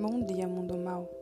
Bom dia, mundo mal.